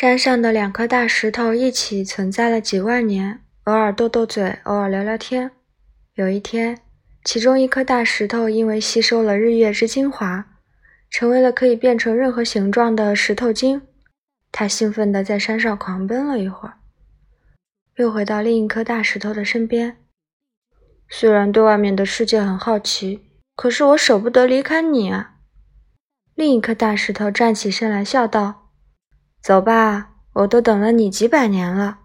山上的两颗大石头一起存在了几万年，偶尔斗斗嘴，偶尔聊聊天。有一天，其中一颗大石头因为吸收了日月之精华，成为了可以变成任何形状的石头精。它兴奋地在山上狂奔了一会儿，又回到另一颗大石头的身边。虽然对外面的世界很好奇，可是我舍不得离开你啊！另一颗大石头站起身来，笑道。走吧，我都等了你几百年了。